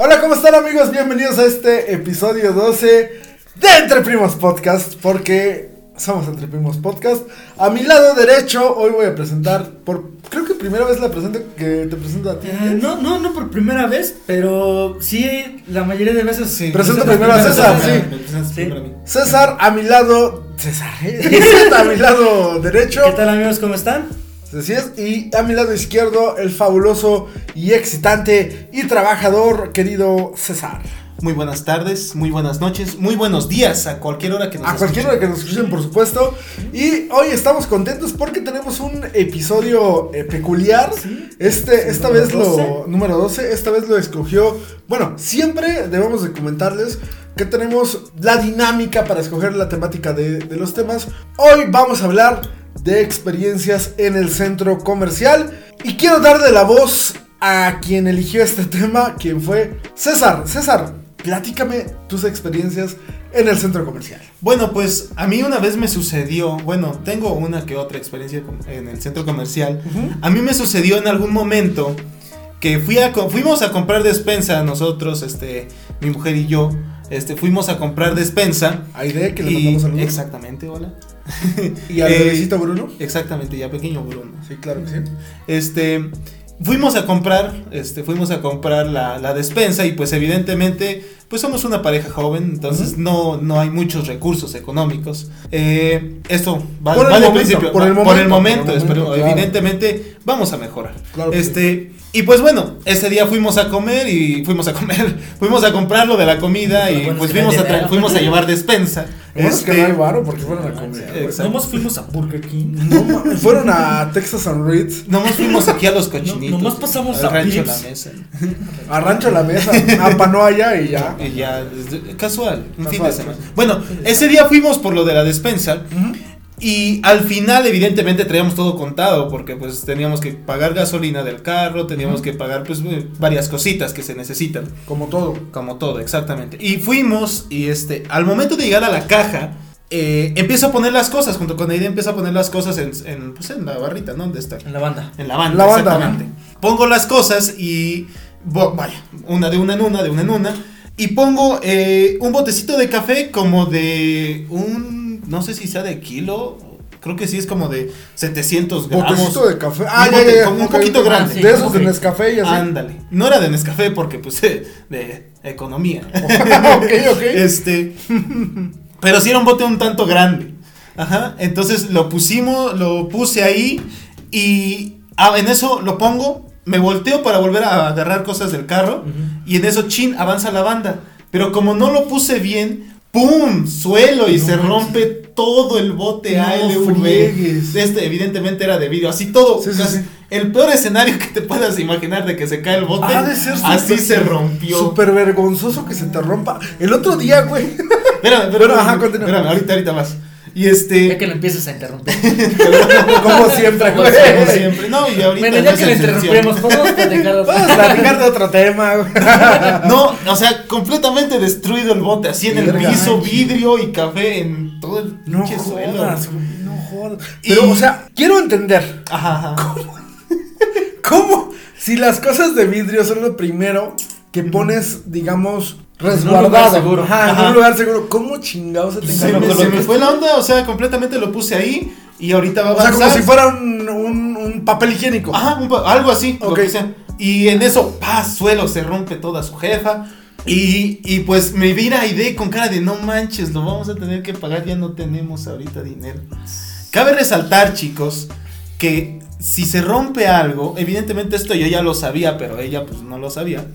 Hola, ¿cómo están amigos? Bienvenidos a este episodio 12 de Entre Primos Podcast, porque somos Entre Primos Podcast. A mi lado derecho, hoy voy a presentar, por creo que primera vez la presento que te presento a ti. Eh, no, no, no por primera vez, pero sí, la mayoría de veces sí. Presento primero a César, sí. César, a mi lado, César, ¿eh? César, a mi lado derecho, ¿Qué tal amigos? ¿Cómo están? Así es, y a mi lado izquierdo, el fabuloso y excitante y trabajador querido César. Muy buenas tardes, muy buenas noches, muy buenos días a cualquier hora que nos A cualquier hora que nos escuchen, por supuesto. Y hoy estamos contentos porque tenemos un episodio eh, peculiar. Sí. Este, esta Número vez lo. 12. Número 12. Esta vez lo escogió. Bueno, siempre debemos de comentarles que tenemos la dinámica para escoger la temática de, de los temas. Hoy vamos a hablar de experiencias en el centro comercial. Y quiero darle la voz a quien eligió este tema, quien fue César. César, platícame tus experiencias en el centro comercial. Bueno, pues a mí una vez me sucedió, bueno, tengo una que otra experiencia en el centro comercial. A mí me sucedió en algún momento que fui a, fuimos a comprar despensa nosotros, este, mi mujer y yo, este, fuimos a comprar despensa. Aide, que le mandamos saludos. exactamente, hola. Y al Eh, bebecito Bruno. Exactamente, ya pequeño Bruno. Sí, claro que sí. Este, fuimos a comprar, este, fuimos a comprar la, la despensa y pues evidentemente, pues somos una pareja joven, entonces no, no hay muchos recursos económicos. Eh, esto va, Por el va de momento, principio, por el momento, por el espero, momento, claro. evidentemente vamos a mejorar. Claro que este, y pues bueno, ese día fuimos a comer y fuimos a comer, fuimos a comprar lo de la comida y Bueno, pues fuimos a, fuimos a llevar despensa. Que no hay varo porque fueron a comer. Exacto. Nomás fuimos a Burger King. No fueron a Texas and Ritz, Nomás fuimos aquí a los cochinitos. nomás pasamos al a rancho Pips. La Mesa. a Rancho La Mesa, a Panoaya y ya. Y ya, casual, un Casual, fin de semana. casual. Bueno, ese día fuimos por lo de la despensa. Y al final, evidentemente, traíamos todo contado. Porque pues teníamos que pagar gasolina del carro, teníamos que pagar pues eh, varias cositas que se necesitan. Como todo. Como todo, exactamente. Y fuimos, y este, al momento de llegar a la caja, eh, empiezo a poner las cosas, junto con Aide empiezo a poner las cosas en, en, pues, en la barrita, ¿no? ¿Dónde está? En la banda. En la banda, La banda, exactamente. Pongo las cosas y. bo- vaya, una de una en una, de una en una. Y pongo eh, un botecito de café como de un. No sé si sea de kilo. Creo que sí es como de 700 gramos. Botecito de café. Ah, Un ya, bote- ya, un poquito grande. De esos de. Nescafé y así. Ándale. No era de Nescafé porque, pues, de economía. ok, ok. Este. Pero sí era un bote un tanto grande. Ajá. Entonces lo pusimos, lo puse ahí. Y ah, en eso lo pongo. Me volteo para volver a agarrar cosas del carro. Y en eso, chin, avanza la banda. Pero como no lo puse bien, ¡pum! Suelo y No se manches. rompe todo el bote No ALV. friegues. Este, evidentemente era de vidrio. Así todo. Sí, sí, casi- sí. El peor escenario que te puedas imaginar de que se cae el bote. Ha de ser así se rompió. Súper vergonzoso que se te rompa. El otro día, güey. Espérame, espérame, Bueno, ajá, espérame, ahorita, ahorita más. Y Ya este. que lo empieces a interrumpir. Como siempre, Como güey. como siempre. No, y ahorita. bueno, no ya que lo interrumpimos, podemos platicar de Vamos a platicar de otro tema, güey. No, o sea, completamente destruido el bote, así en el piso, vidrio y café en todo el No pinche suelo. jodas, güey. No jodas. Pero, Y- o sea, quiero entender. Ajá, ajá. ¿Cómo? Si las cosas de vidrio son lo primero que pones, digamos, resguardado. lugar seguro. Ajá, en un lugar seguro. ¿Cómo chingados se te Se, me, se me fue la onda, o sea, completamente lo puse ahí y ahorita va a O sea, avanzar. como si fuera un, un, un papel higiénico. Ajá, un pa- algo así, lo Ok. que sea. Y en eso, pa, suelo, se rompe toda su jefa. Y, y pues me vira Aide con cara de no manches, lo vamos a tener que pagar, ya no tenemos ahorita dinero. Cabe resaltar, chicos, que si se rompe algo, evidentemente esto yo ya lo sabía, pero ella pues no lo sabía.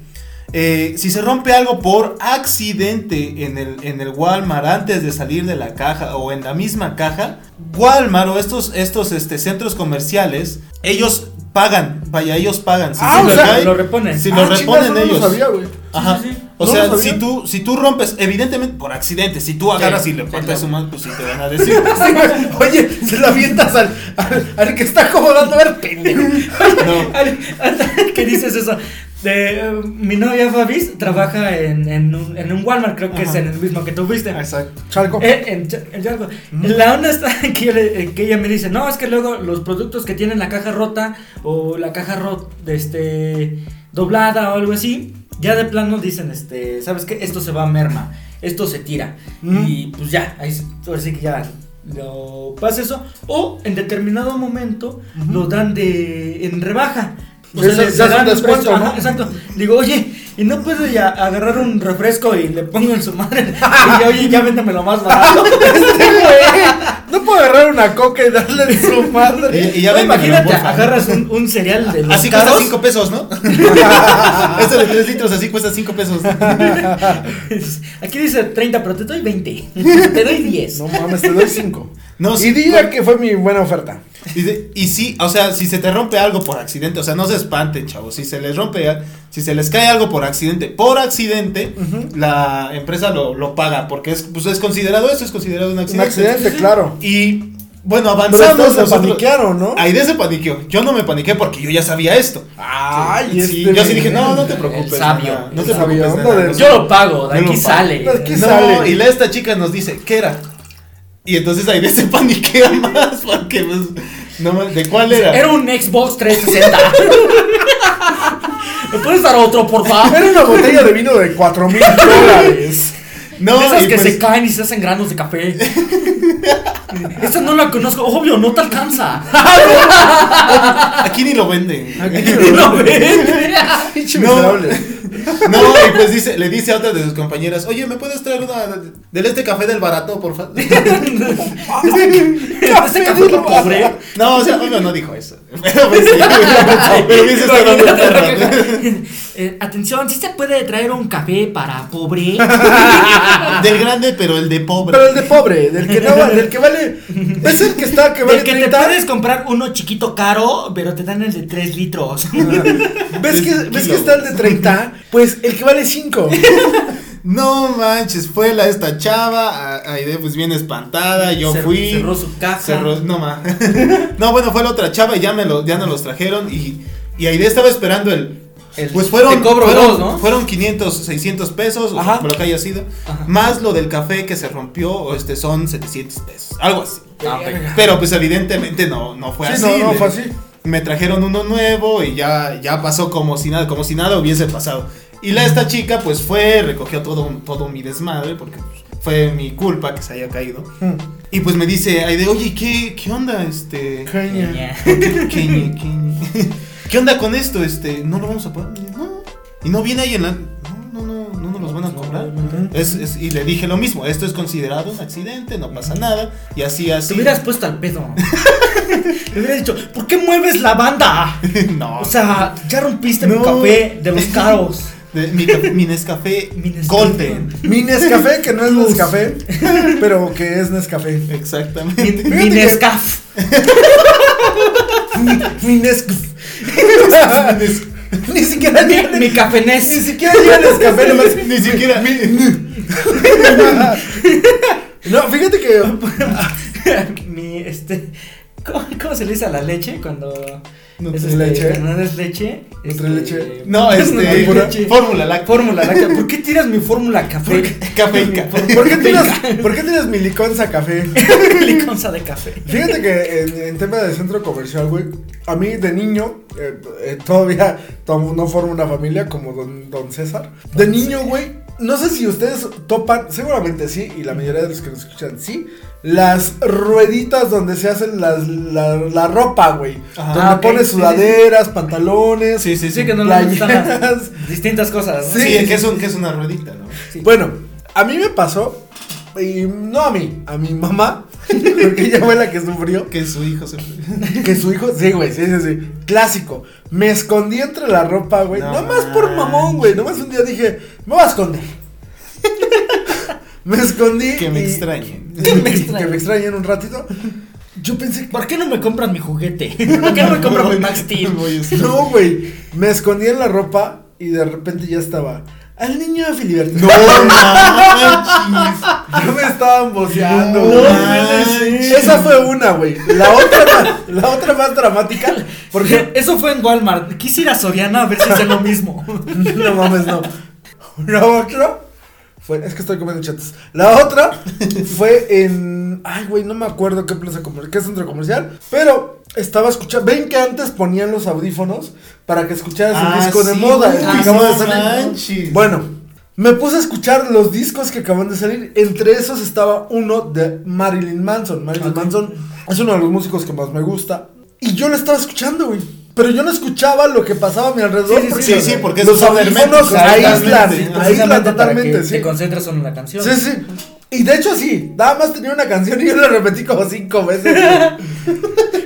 Eh, si se rompe algo por accidente en el, en el Walmart antes de salir de la caja o en la misma caja, Walmart o estos, estos este, centros comerciales, ellos pagan, vaya, ellos pagan. Si Ah, se o le sea, cae, lo reponen. Si Ah, lo reponen ellos. Lo sabía, güey. Ajá. Sí, sí, sí. O No sea, lo si tú, si tú rompes, evidentemente por accidente, si tú agarras y le sí. su mano, pues sí te van a decir. Oye, se la avientas al, al, al que está acomodando a ver, pendejo. No. Al- al- ¿Qué dices eso? De, eh, mi novia Fabis trabaja en, en, un, en un Walmart, creo que Ajá. es en el mismo que tuviste. Exacto. Chalco. Eh, en, en Chalco. La onda está que, yo le- en que ella me dice, no, es que luego los productos que tienen la caja rota o la caja rota, este, doblada o algo así, Ya de plano dicen, este, ¿sabes qué? Esto se va a merma, esto se tira. Y pues ya, ahí ahora sí que ya lo pasa eso. O en determinado momento lo dan de en rebaja. O Ya se- le- ya le es un dan descuento, ¿no? ajá, exacto. Digo, oye, ¿y no puedo ya agarrar un refresco y le pongo en su madre? Y oye, ya véndamelo más barato. No puedo agarrar una coca y darle en su madre. Y, y ya No, imagínate, agarras un, un cereal de los Así cuesta. 5 pesos, ¿no? este de 3 litros así cuesta 5 pesos. Aquí dice 30, pero te doy 20. Te doy 10. No mames, te doy cinco. No, y diga que fue mi buena oferta. Y, de- y sí, o sea, si se te rompe algo por accidente, o sea, no se espanten, chavos. Si se les rompe, si se les cae algo por accidente, por accidente, la empresa lo, lo paga, porque es, pues es considerado eso, es considerado un Un accidente. accidente, claro. Y bueno, Pero avanzamos. se nosotros- paniquearon, ¿no? Aide se paniqueó. Yo no me paniqué porque yo ya sabía esto. Ay, Sí, este yo sí dije, no, no te preocupes. El sabio. no El te sabio, preocupes. no Yo lo pago, de aquí pago. sale. De aquí No, sale. y la, esta chica nos dice, ¿qué era? Y entonces Aide se paniquea más porque, pues, no ¿de cuál era? Era un Xbox 360. ¿Me puedes dar otro, por favor? Era una botella de vino de 4 mil dólares. No, De esas que pues- se caen y se hacen granos de café. Esta no la conozco. Obvio, no te alcanza. Aquí ni lo venden. No, vete. Pinche No. No, y pues dice, le dice a otra de sus compañeras, oye, ¿me puedes traer una del este café del barato, por favor? Este café por pobre. No, o sea, obvio no dijo eso. Pero pues, sí, pero me hizo estar dando perra. Eh, atención, ¿sí se puede traer un café para pobre? Del grande, pero el de pobre. Pero el de pobre, del que no vale, del que vale. Es el que está, que vale Del que te 30. puedes comprar uno chiquito caro, pero te dan el de 3 litros. ¿Ves que, Del ¿Ves que está el de 30? Pues el que vale 5. No manches, fue la esta chava, Aide pues bien espantada, yo Cer- fui. cerró su caja. cerró- no ma. no, bueno, fue la otra chava y ya me lo, ya nos los trajeron y, y Aide estaba esperando el. El- pues fueron, cobro fueron, dos, ¿no? fueron 500, 600 pesos, o Ajá. sea, lo que haya sido, Ajá. más lo del café que se rompió, este son 700 pesos, algo así. Ah. Pero pues evidentemente no, no fue Sí, así. no, no fue así. Me trajeron uno nuevo y ya, ya pasó como si nada, como si nada hubiese pasado. Y la esta chica pues fue, recogió todo, todo mi desmadre porque pues, fue mi culpa que se haya caído. Y pues me dice, ay de, oye, ¿qué, qué onda? Este, Caña. ¿qué, qué- qué- ¿qué onda con esto? Este, no lo vamos a yo, No. Y no viene ahí en la, Es, es- y le dije lo mismo, esto es considerado un accidente, no pasa nada. Y así, así. Te hubieras puesto al pedo. Le hubieras dicho, ¿por qué mueves la banda? no. O sea, ya rompiste mi No. café de los caros. De- mi, mi Nescafé Mi. Golden. Mi Nescafé, que no es Nescafé, pero que es Nescafé. Mi, Exactamente. mi que- Nescaf. Mi Nescafé. Ni siquiera Mi, mi café Ni siquiera Nescafé, nomás. Ni siquiera. No, fíjate que. mi, este. ¿cómo, cómo se le dice a la leche cuando. Nutrileche. este, cuando no es leche. Este, No, este. Nutrileche. Fórmula láctea. Fórmula láctea. ¿Por qué tiras mi fórmula café? Cafeica. ¿Por qué tienes, ¿por qué tienes mi liconza café? Liconza de café. Fíjate que en, en tema de centro comercial, güey, a mí de niño, eh, eh, todavía to- no formo una familia como don, don César. De niño, güey, no sé si ustedes topan, seguramente sí, y la mayoría de los que nos escuchan sí, las rueditas donde se hacen las, la, la ropa, güey. Ajá. Donde Ah, ok, pones sí, sí, sudaderas, pantalones. Sí, sí, sí. Que no le Playeras. gustan las distintas cosas. ¿no? Sí, Sí, que, es un, que es una ruedita, ¿no? Sí. Bueno, a mí me pasó, y no a mí, a mi mamá, porque ella fue la que sufrió. Que su hijo se. Que su hijo, sí, güey, sí, sí, sí. Clásico. Me escondí entre la ropa, güey. No Nomás por mamón, güey. Nomás un día dije, me voy a esconder. me escondí. Que me y- extrañen. Que me, extrañen. que me extrañen un ratito. Yo pensé que. ¿Por qué no me compran mi juguete? ¿Por qué no me compran mi Max Steel? No, güey. Me escondí en la ropa y de repente ya estaba. Al niño de Filiberto. No manches. Ya me estaban boceando. No güey. Esa fue una, güey. La otra, más- la otra más dramática. Porque Eso fue en Walmart. Quise ir a Soriana a ver si hacen lo mismo. No mames, no. La otra fue, es que estoy comiendo chatas. La otra fue en, ay, güey, no me acuerdo qué plaza comercial, qué centro comercial, pero estaba escuchando, ven que antes ponían los audífonos para que escucharas el Ah, disco de sí, moda, güey. el que Ah, acaba de salir. manches. Bueno, me puse a escuchar los discos que acaban de salir. Entre esos estaba uno de Marilyn Manson. Marilyn. Manson es uno de los músicos que más me gusta. Y yo lo estaba escuchando, güey. Pero yo no escuchaba lo que pasaba a mi alrededor. Sí, sí, porque sí, sí, porque los audífonos aíslan, totalmente. aíslan totalmente, que sí. te concentras en la canción. Sí, sí. Y de hecho sí, nada más tenía una canción y yo la repetí como cinco veces.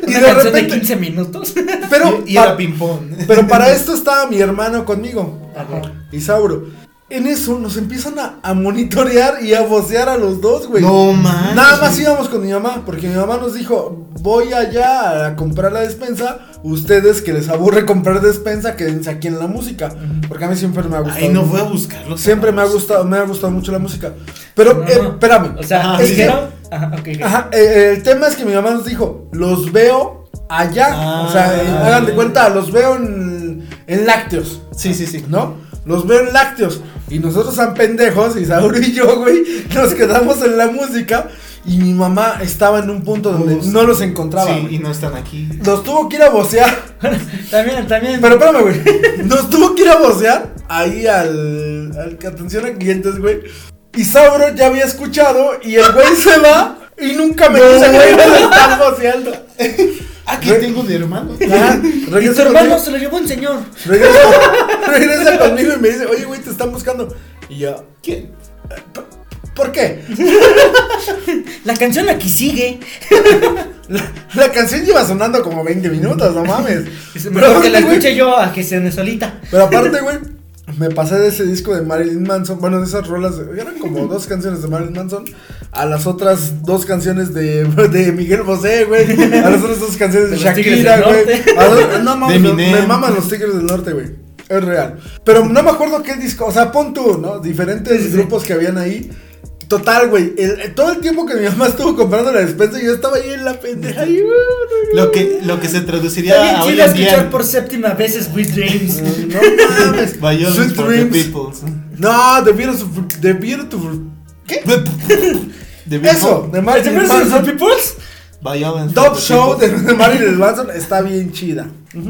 y Una de canción repente, de 15 minutos. pero, y, era ping-pong. pero para esto estaba mi hermano conmigo. Ajá. Isauro. En eso nos empiezan a, a monitorear y a vocear a los dos, güey. No manches. Nada más íbamos con mi mamá, porque mi mamá nos dijo, voy allá a comprar la despensa, ustedes que les aburre comprar despensa, quédense aquí en la música, porque a mí siempre me ha gustado. Ay, no fue a buscarlo. Siempre me ha gustado, me ha gustado mucho la música. Pero, No, eh, no. espérame. O sea, Ajá, es que- dijeron. Ajá, ok. ok. Ajá, eh, el tema es que mi mamá nos dijo, los veo allá, Ah. o sea, eh, hagan de cuenta, los veo en, en lácteos. Sí, sí, sí. ¿no? Los veo en lácteos. Y nosotros tan pendejos, Isauro y yo, güey, nos quedamos en la música. Y mi mamá estaba en un punto donde no los encontraba. Sí, y no están aquí. Nos tuvo que ir a vocear. También, también. Pero espérame, güey. Nos tuvo que ir a vocear ahí al, al que atención a clientes, güey. Y Sauro ya había escuchado y el güey se va y nunca me dice, güey, no le están voceando. Aquí Re- tengo un hermano. Ajá, y tu hermano conmigo, se lo llevó un señor. regresa, regresa conmigo y me dice, oye, güey, te están buscando. Y yo, ¿Quién? ¿por qué? La canción aquí sigue. La, la canción lleva sonando como 20 minutos, no mames. Es mejor que la güey, escuche yo a que se solita. Pero aparte, güey, me pasé de ese disco de Marilyn Manson, bueno, de esas rolas, eran como dos canciones de Marilyn Manson, a las otras dos canciones de, de Miguel Bosé, güey, a las otras dos canciones de, De Shakira, güey. No mames, me, maman los Tigres del Norte, güey. Es real. Pero no me acuerdo qué disco, o sea, pon tú, ¿no? Diferentes Sí, sí, sí. grupos que habían ahí. Total, güey. todo el tiempo que mi mamá estuvo comprando la despensa, yo estaba ahí en la pendeja. y, Lo que, lo que se traduciría Está bien a hoy en día. escuchar por séptima vez Sweet Dreams. No mames. Sweet the Dreams. Peoples. No, The Beautiful. The Beautiful. The Eso, de ¿Te Marilyn Manson. The Peoples? Violence Dog Show de Marilyn Manson está bien chida.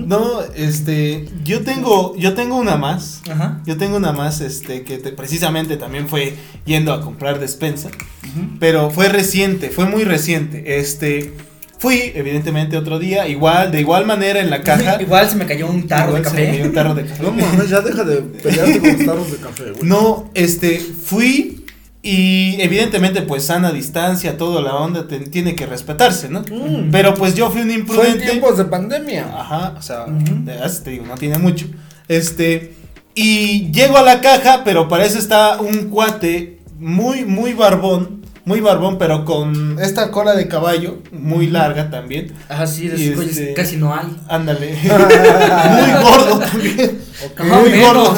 No, este, yo tengo, yo tengo una más. Ajá. Yo tengo una más, este, que te- precisamente también fue yendo a comprar despensa. Pero fue reciente, fue muy reciente. Este, fui, evidentemente, otro día, igual, de igual manera en la caja. Igual se me cayó un tarro de Igual se me cayó café. un tarro de café. No mames, ya deja de pelearte con los tarros de café, güey. No, este, fui y evidentemente pues sana distancia, toda la onda te- tiene que respetarse, ¿no? Mm. Pero pues yo fui un Fue en imprudente. tiempos de pandemia. Ajá, o sea, de te digo, no tiene mucho. Este, y llego a la caja, pero para eso está un cuate muy, muy barbón, muy barbón, pero con esta cola de caballo, muy larga también. Ajá, sí, de este- casi no hay. Ándale. muy gordo también. Muy gordo.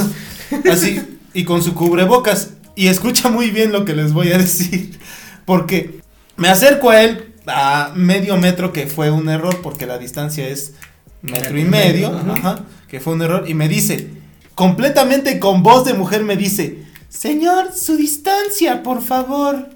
Así, y con su cubrebocas. Y escucha muy bien lo que les voy a decir. Porque me acerco a él a medio metro, que fue un error, porque la distancia es metro y medio. Ajá. Ajá, que fue un error. Y me dice, completamente con voz de mujer, me dice: Señor, su distancia, por favor.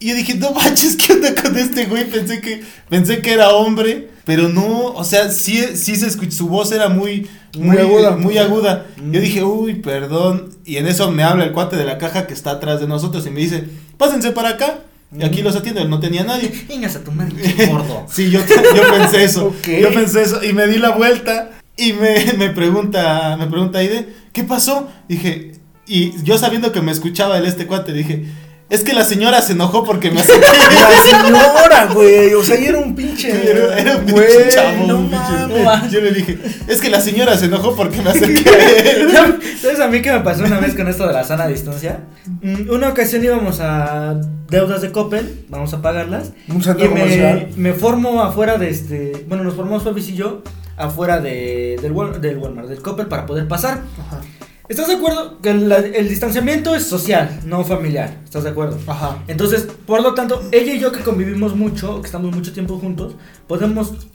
Y yo dije, no manches, ¿qué onda con este güey? Pensé que, pensé que era hombre, pero no, o sea, sí, sí se escuchó, su voz era muy, Muy aguda. Muy aguda. Mm. Yo dije, uy, perdón. Y en eso me habla el cuate de la caja que está atrás de nosotros y me dice, pásense para acá. Y aquí los atiendo, no tenía nadie. Vengas a tu madre, gordo. Sí, yo, yo pensé eso. Yo pensé eso. Y me di la vuelta y me, me pregunta, me pregunta Aide, ¿qué pasó? Dije, y yo sabiendo que me escuchaba el este cuate, dije, es que la señora se enojó porque me acerqué. La señora, güey. O sea, y era un pinche. Era, era un pinche güey, chavo. No un pinche- mames. Yo le dije, es que la señora se enojó porque me acerqué a él. ¿Sabes a mí qué me pasó una vez con esto de la sana distancia? Mm, Una ocasión íbamos a deudas de Coppel, vamos a pagarlas. Un centro Y me, comercial. me formo afuera de este. Bueno, nos formamos Fabriz y yo afuera de, del, Wal- del Walmart, del Coppel, para poder pasar. Ajá. ¿Estás de acuerdo? Que la- el distanciamiento es social, no familiar. ¿Estás de acuerdo? Ajá. Entonces, por lo tanto, ella y yo que convivimos mucho, que estamos mucho tiempo juntos, podemos,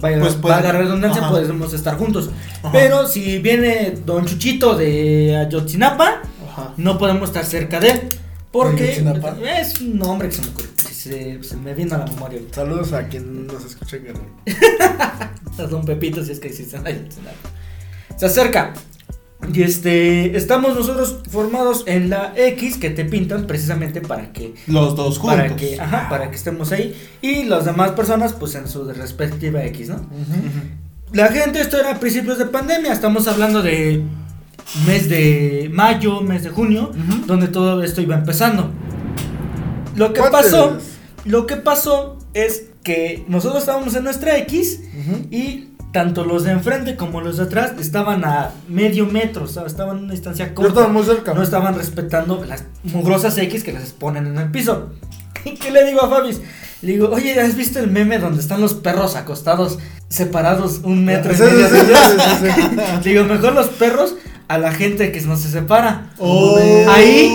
vaya, Pues puede- valga la redundancia, ajá. podemos estar juntos. Ajá. Pero si viene Don Chuchito de Ayotzinapa, Ajá. no podemos estar cerca de él. Porque Ayotzinapa. es un nombre que se me ocurrió. que Se, se me vino a la memoria ahorita. Saludos a quien nos escucha en Guerrero. A Don Pepito, si es que existen ahí. Se acerca. Y este, estamos nosotros formados en la X que te pintan precisamente para que, Los dos juntos. para que, ajá, para que estemos ahí. Y las demás personas, pues en su respectiva X, ¿no? La gente, esto era a principios de pandemia, estamos hablando de mes de mayo, mes de junio, donde todo esto iba empezando. Lo que pasó, lo que pasó es que nosotros estábamos en nuestra X y tanto los de enfrente como los de atrás estaban a medio metro, o sea, estaban en una distancia corta. muy cerca. No estaban respetando las mugrosas X que las ponen en el piso. ¿Y qué le digo a Fabis? Le digo, oye, ¿has visto el meme donde están los perros acostados, separados un metro y medio sí, sí. Le digo, mejor los perros a la gente que no se separa. Oh. Ahí,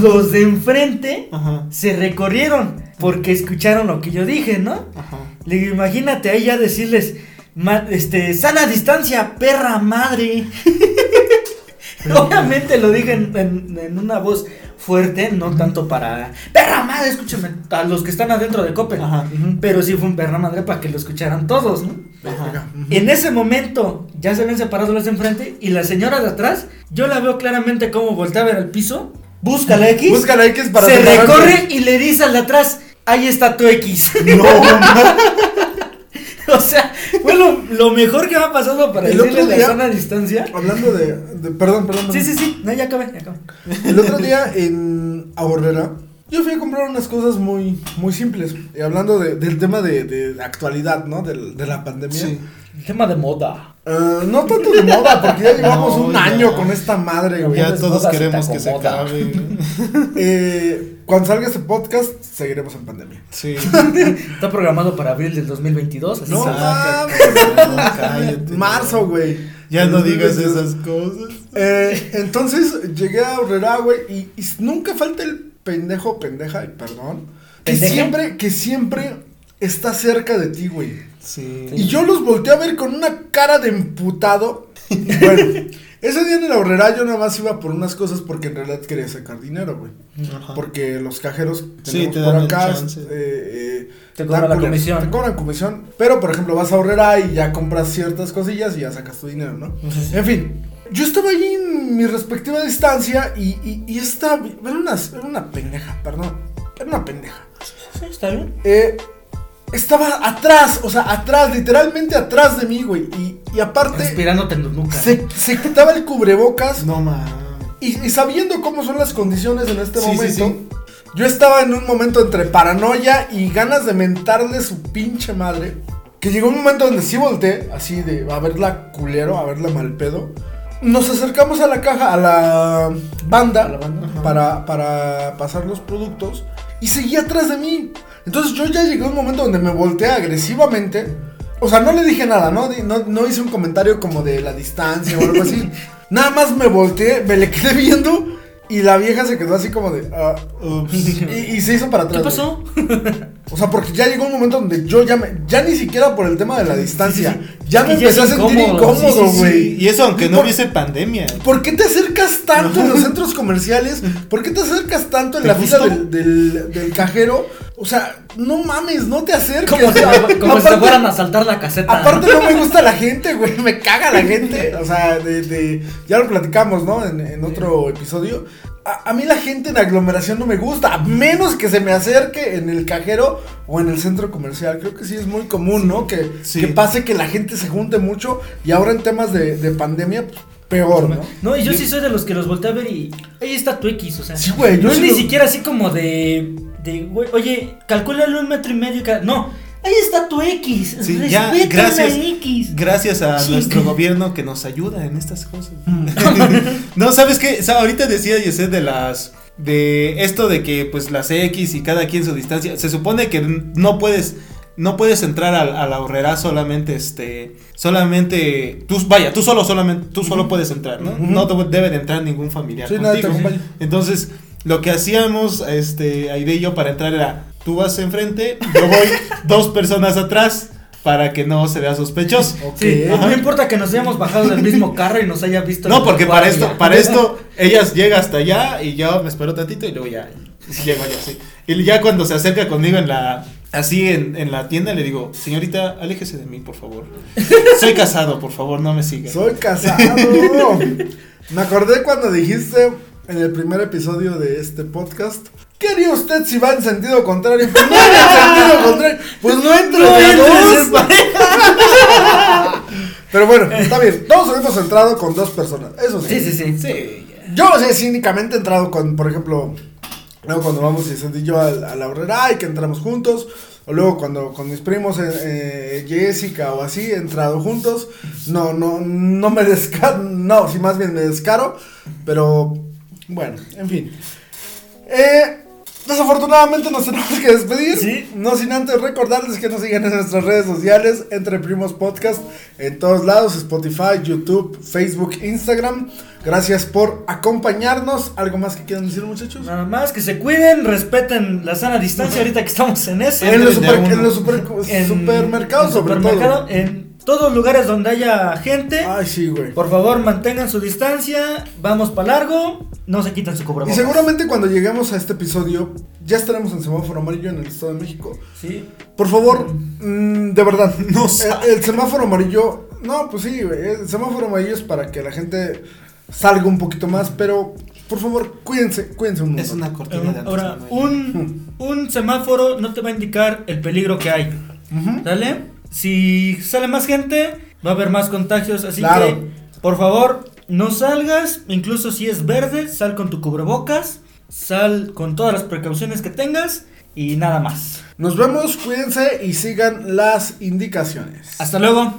Los de enfrente Ajá. se recorrieron porque escucharon lo que yo dije, ¿no? Ajá. Le digo, imagínate ahí ya decirles, ma- este, sana distancia, perra madre. Obviamente lo dije en, en- en una voz fuerte, no tanto para perra madre, escúchame, a los que están adentro de. Ajá. Pero sí fue un perra madre para que lo escucharan todos, ¿no? Ajá. En ese momento ya se habían separado los de enfrente y la señora de atrás, yo la veo claramente como voltea a ver al piso, busca la X, Busca la X para se recorre y le dice al de atrás, ahí está tu X. No, o sea, fue lo, lo mejor que me ha pasado para El decirle otro la día- sana distancia. Hablando de, de- Perdón, perdón. Sí, sí, sí, no, ya acabé, ya acabé. El otro día en Ahorrera, yo fui a comprar unas cosas muy, muy simples. Y hablando de- del tema de, de actualidad, ¿no? Del- De, la pandemia. Sí. El tema de moda. Ah, no tanto de moda, porque ya llevamos No, un ya. año con esta madre, güey. ya todos se queremos que se acabe. Eh, cuando salga este podcast, seguiremos en pandemia. Sí. Está programado para abril del 2022. así No, cállate. Marzo, güey. Ya no digas 2022. esas cosas. Eh, entonces llegué a Ahorrera, güey, y, y nunca falta el pendejo, pendeja, y perdón, que siempre, que siempre está cerca de ti, güey. Sí. Y yo los volteé a ver con una cara de emputado. Bueno, ese día en la horrera yo nada más iba por unas cosas porque en realidad quería sacar dinero, güey. Ajá. Porque los cajeros Sí, te por dan acá eh, eh, Te cobran la culeros. comisión. Te cobran comisión. Pero por ejemplo vas a horrera y ya compras ciertas cosillas y ya sacas tu dinero, ¿no? En fin, yo estaba ahí en mi respectiva distancia y, y, y esta. Era una, era una pendeja, perdón. Era una pendeja. Sí, está bien. Eh, estaba atrás, o sea, atrás, literalmente atrás de mí, güey. Y, y aparte, Respirándote en tu nuca. se, se quitaba el cubrebocas. No mames. Y, y sabiendo cómo son las condiciones en este Sí, sí, momento, sí. yo estaba en un momento entre paranoia y ganas de mentarle su pinche madre. Que llegó un momento donde sí volteé, así de a verla culero, a verla mal pedo. Nos acercamos a la caja, a la banda, A la banda, ajá. para, para pasar los productos. Y seguía atrás de mí. Entonces yo ya llegué a un momento donde me volteé agresivamente. O sea, no le dije nada, ¿no? No, no hice un comentario como de la distancia o algo así. nada más me volteé, me le quedé viendo. Y la vieja se quedó así como de. ah, Ups. y, y se hizo para ¿Qué atrás. pasó? güey. O sea, porque ya llegó un momento donde yo ya me. Ya ni siquiera por el tema de la distancia. Ya me empecé a sentir incómodo, sí, incómodo, sí, sí. güey. Y eso aunque no Por- hubiese pandemia. ¿Por qué te acercas tanto en los centros comerciales? ¿Por qué te acercas tanto en ¿Te la fila del, del cajero? O sea, no mames, no te acerques. Como si, como si Aparte- te fueran a saltar la caseta. Aparte no me gusta la gente, güey, me caga la gente, o sea, de, de- ya lo platicamos, ¿no? En, en otro episodio. A, a mí la gente en aglomeración no me gusta, a menos que se me acerque en el cajero o en el centro comercial. Creo que sí es muy común, ¿no? Que, Sí. que pase que la gente se junte mucho y ahora en temas de, de pandemia, pues, peor, ¿no? No, y yo sí soy de los que los volteé a ver y ahí está tu X, o sea. Sí, güey, yo no es sí ni lo- siquiera así como de, de, güey, oye, calcúlale un metro y medio. ca- No, ahí está tu X. Sí, Respeta ya, gracias. X. Gracias a nuestro gobierno que nos ayuda en estas cosas. no, ¿sabes qué? O sea, ahorita decía Yeset de las de esto de que pues las X y cada quien su distancia, se supone que no puedes no puedes entrar al, a la horrera solamente este solamente tú vaya, tú solo solamente tú solo puedes entrar, ¿no? No te debe de entrar ningún familiar Sí, nada, te contigo. Entonces, lo que hacíamos este Aide y yo para entrar era tú vas enfrente, yo voy dos personas atrás para que no se vea sospechoso. Ok. Sí, no importa que nos hayamos bajado del mismo carro y nos haya visto. No, porque para esto, para esto, ellas llega hasta allá y yo me espero tantito y luego ya llego yo así. Y ya cuando se acerca conmigo en la así en, en la tienda le digo, señorita, aléjese de mí, por favor. Soy casado, por favor, no me siga. Soy casado. Me acordé cuando dijiste en el primer episodio de este podcast. ¿Qué haría usted si va en sentido contrario? Pues no en sentido contrario. Pues no No entres en dos. Pero bueno, está bien. Todos hemos entrado con dos personas. Eso sí. Sí, sí, sí. Sí. Yo, o sea, cínicamente he entrado con, por ejemplo, luego cuando vamos y sentí yo a, a la horrera y que entramos juntos. O luego cuando con mis primos, eh, eh, Jessica o así, he entrado juntos. No, no, no me descaro. No, sí, más bien me descaro. Pero, bueno, en fin. Eh, desafortunadamente nos tenemos que despedir. Sí. No sin antes recordarles que nos sigan en nuestras redes sociales, Entre Primos Podcast, en todos lados, Spotify, YouTube, Facebook, Instagram. Gracias por acompañarnos. ¿Algo más que quieran decir, muchachos? Nada más que se cuiden, respeten la sana distancia ahorita que estamos en eso. En los, super- en los super- En- supermercados, sobre supermercado, todo. En todos lugares donde haya gente. Ay, sí, güey. Por favor, mantengan su distancia. Vamos para largo. No se quiten su Y cubrebocas. seguramente cuando lleguemos a este episodio, ya estaremos en semáforo amarillo en el Estado de México. Sí. Por favor, mm, de verdad, No el, el semáforo amarillo, no, pues sí, güey, el semáforo amarillo es para que la gente salga un poquito más, pero por favor, cuídense, cuídense un Es montón. una cortina de Ahora, un, un semáforo no te va a indicar el peligro que hay. ¿Sale? Si sale más gente, va a haber más contagios. Así Claro. que, por favor, no salgas. Incluso si es verde, sal con tu cubrebocas. Sal con todas las precauciones que tengas. Y nada más. Nos vemos, cuídense y sigan las indicaciones. Hasta luego.